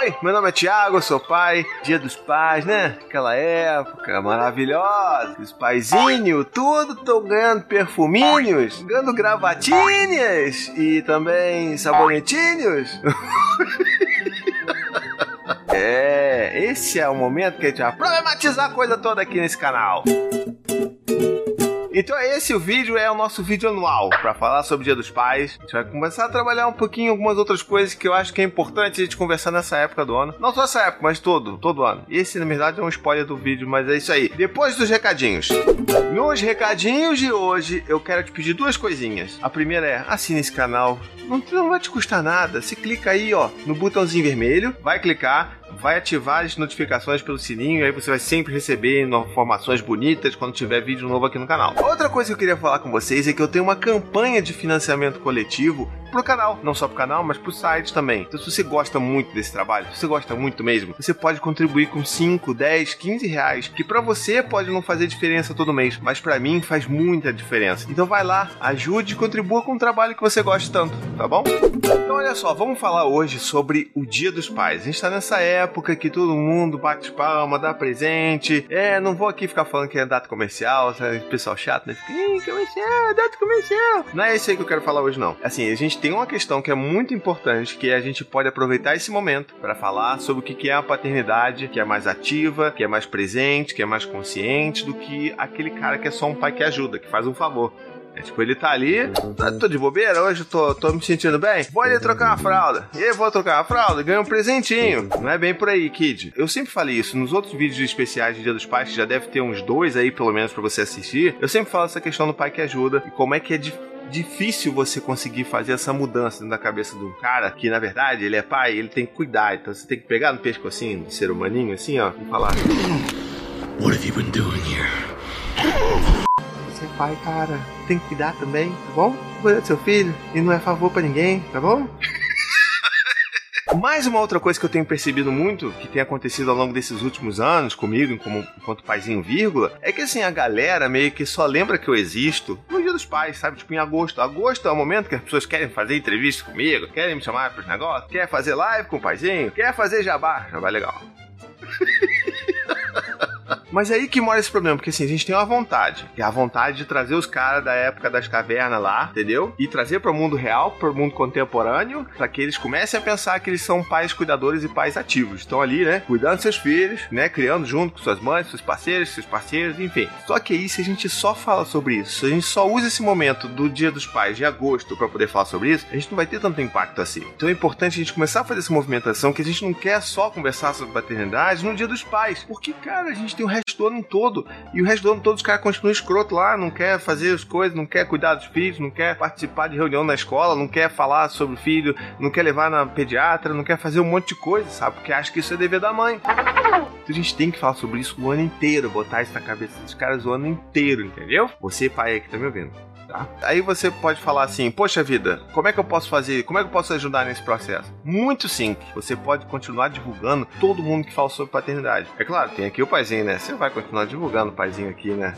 Oi, meu nome é Thiago, sou pai. Dia dos pais, né? Aquela época maravilhosa. Os paizinhos, tudo estão ganhando perfuminhos, ganhando gravatinhas e também sabonetinhos. é, esse é o momento que a gente vai problematizar a coisa toda aqui nesse canal. Então esse o vídeo é o nosso vídeo anual para falar sobre o Dia dos Pais. A gente vai começar a trabalhar um pouquinho algumas outras coisas que eu acho que é importante a gente conversar nessa época do ano. Não só essa época, mas todo, todo ano. E esse na verdade é um spoiler do vídeo, mas é isso aí. Depois dos recadinhos. Nos recadinhos de hoje, eu quero te pedir duas coisinhas. A primeira é assine esse canal. Não, não vai te custar nada. Você clica aí, ó, no botãozinho vermelho, vai clicar, vai ativar as notificações pelo sininho, aí você vai sempre receber informações bonitas quando tiver vídeo novo aqui no canal. Outra coisa que eu queria falar com vocês é que eu tenho uma campanha de financiamento coletivo pro canal, não só pro canal, mas pro site também. Então se você gosta muito desse trabalho, se você gosta muito mesmo, você pode contribuir com 5, 10, 15 reais, que para você pode não fazer diferença todo mês, mas para mim faz muita diferença. Então vai lá, ajude e contribua com o trabalho que você gosta tanto, tá bom? Então olha só, vamos falar hoje sobre o Dia dos Pais. A gente tá nessa época que todo mundo bate palma, dá presente. É, não vou aqui ficar falando que é data comercial, pessoal chato, né? Fica, comercial, data comercial. Não é isso aí que eu quero falar hoje não. Assim, a gente tem uma questão que é muito importante, que a gente pode aproveitar esse momento para falar sobre o que é a paternidade, que é mais ativa, que é mais presente, que é mais consciente do que aquele cara que é só um pai que ajuda, que faz um favor. É, tipo, ele tá ali, tá, tô de bobeira, hoje tô, tô me sentindo bem, vou ali trocar uma fralda. E aí, vou trocar uma fralda, ganho um presentinho. Não é bem por aí, kid. Eu sempre falei isso, nos outros vídeos especiais de Dia dos Pais, que já deve ter uns dois aí, pelo menos, para você assistir, eu sempre falo essa questão do pai que ajuda e como é que é difícil difícil você conseguir fazer essa mudança na cabeça de um cara que, na verdade, ele é pai, ele tem que cuidar. Então você tem que pegar no pescocinho do ser humaninho, assim, ó, e falar: What have you been doing here? Você é pai, cara. Tem que cuidar também, tá bom? Cuida do seu filho e não é favor para ninguém, tá bom? Mais uma outra coisa que eu tenho percebido muito, que tem acontecido ao longo desses últimos anos comigo, enquanto paizinho vírgula, é que assim, a galera meio que só lembra que eu existo dos pais, sabe? Tipo, em agosto. Agosto é o momento que as pessoas querem fazer entrevista comigo, querem me chamar pros negócios, quer fazer live com o paizinho, quer fazer jabá. Jabá é legal. Mas é aí que mora esse problema, porque assim, a gente tem uma vontade, é a vontade de trazer os caras da época das cavernas lá, entendeu? E trazer para o mundo real, para o mundo contemporâneo, para que eles comecem a pensar que eles são pais cuidadores e pais ativos. Estão ali, né, cuidando seus filhos, né, criando junto com suas mães, seus parceiros, seus parceiros, enfim. Só que aí, se a gente só fala sobre isso, se a gente só usa esse momento do Dia dos Pais de agosto para poder falar sobre isso, a gente não vai ter tanto impacto assim. Então é importante a gente começar a fazer essa movimentação, que a gente não quer só conversar sobre paternidade no Dia dos Pais, porque, cara, a gente tem o resto do ano todo. E o resto do ano todo os caras continuam escroto lá, não quer fazer as coisas, não quer cuidar dos filhos, não quer participar de reunião na escola, não quer falar sobre o filho, não quer levar na pediatra, não quer fazer um monte de coisa, sabe? Porque acha que isso é dever da mãe. Então a gente tem que falar sobre isso o ano inteiro, botar isso na cabeça dos caras o ano inteiro, entendeu? Você, pai aí que tá me ouvindo. Tá? Aí você pode falar assim: Poxa vida, como é que eu posso fazer? Como é que eu posso ajudar nesse processo? Muito simples. Você pode continuar divulgando todo mundo que fala sobre paternidade. É claro, tem aqui o paizinho, né? Você vai continuar divulgando o paizinho aqui, né?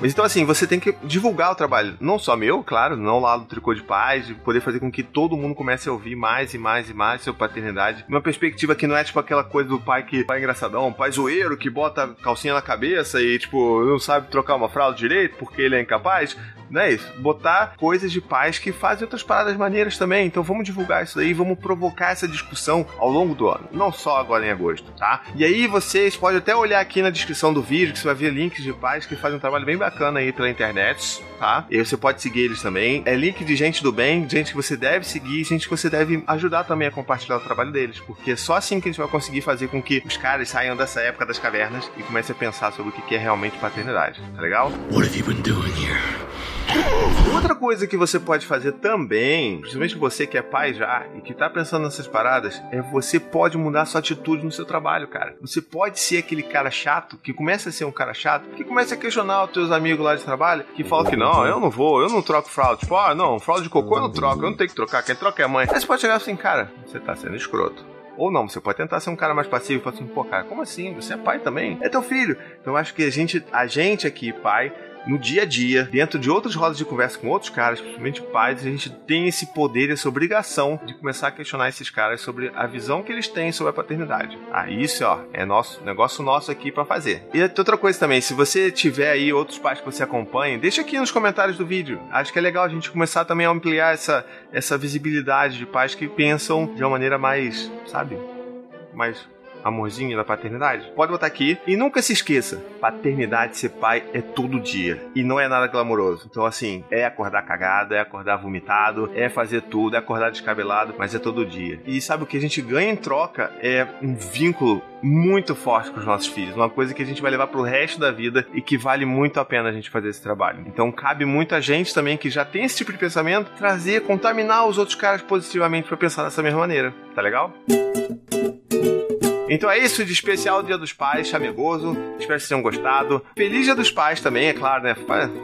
Mas então, assim, você tem que divulgar o trabalho, não só meu, claro, não lá do Tricô de Paz, de poder fazer com que todo mundo comece a ouvir mais e mais e mais sobre paternidade. Uma perspectiva que não é tipo aquela coisa do pai que pai engraçadão, pai zoeiro que bota calcinha na cabeça e, tipo, não sabe trocar uma fralda direito porque ele é incapaz não é isso? Botar coisas de pais que fazem outras paradas maneiras também. Então vamos divulgar isso daí, vamos provocar essa discussão ao longo do ano, não só agora em agosto, tá? E aí vocês podem até olhar aqui na descrição do vídeo que você vai ver links de pais que fazem um trabalho bem bacana aí pela internet, tá? E você pode seguir eles também. É link de gente do bem, gente que você deve seguir, gente que você deve ajudar também a compartilhar o trabalho deles, porque é só assim que a gente vai conseguir fazer com que os caras saiam dessa época das cavernas e comecem a pensar sobre o que é realmente paternidade, tá legal? What have you been doing here? Outra coisa que você pode fazer também, principalmente você que é pai já e que tá pensando nessas paradas, é você pode mudar sua atitude no seu trabalho, cara. Você pode ser aquele cara chato que começa a ser um cara chato, que começa a questionar os teus amigos lá de trabalho, que falam que não, eu não vou, eu não troco fralda. Tipo, ah, não, fralda de cocô eu não troco, eu não tenho que trocar, quem troca é a mãe. Aí você pode chegar assim, cara, você tá sendo escroto. Ou não, você pode tentar ser um cara mais passivo falar assim, pô, cara, como assim? Você é pai também? É teu filho. Então acho que a gente, a gente aqui, pai, no dia a dia, dentro de outras rodas de conversa com outros caras, principalmente pais, a gente tem esse poder, essa obrigação de começar a questionar esses caras sobre a visão que eles têm sobre a paternidade. Ah, isso, ó, é nosso negócio nosso aqui para fazer. E outra coisa também, se você tiver aí outros pais que você acompanha, deixa aqui nos comentários do vídeo. Acho que é legal a gente começar também a ampliar essa, essa visibilidade de pais que pensam de uma maneira mais, sabe? Mais amorzinho da paternidade? Pode botar aqui. E nunca se esqueça: paternidade, ser pai é todo dia. E não é nada glamouroso. Então, assim, é acordar cagado, é acordar vomitado, é fazer tudo, é acordar descabelado, mas é todo dia. E sabe o que a gente ganha em troca é um vínculo muito forte com os nossos filhos. Uma coisa que a gente vai levar pro resto da vida e que vale muito a pena a gente fazer esse trabalho. Então, cabe muita gente também que já tem esse tipo de pensamento trazer, contaminar os outros caras positivamente para pensar dessa mesma maneira. Tá legal? Então é isso de especial Dia dos Pais, chamegoso. Espero que tenham gostado. Feliz Dia dos Pais também, é claro, né?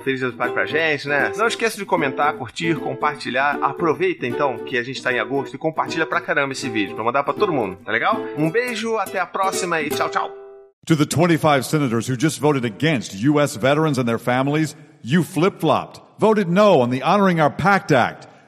Feliz Dia dos Pais pra gente, né? Não esqueça de comentar, curtir, compartilhar. Aproveita então que a gente tá em agosto e compartilha pra caramba esse vídeo, pra mandar pra todo mundo, tá legal? Um beijo, até a próxima e tchau, tchau. To the 25 senators who just voted against U.S. veterans and their families, you flip flopped, voted no on the Honoring Our Pact Act.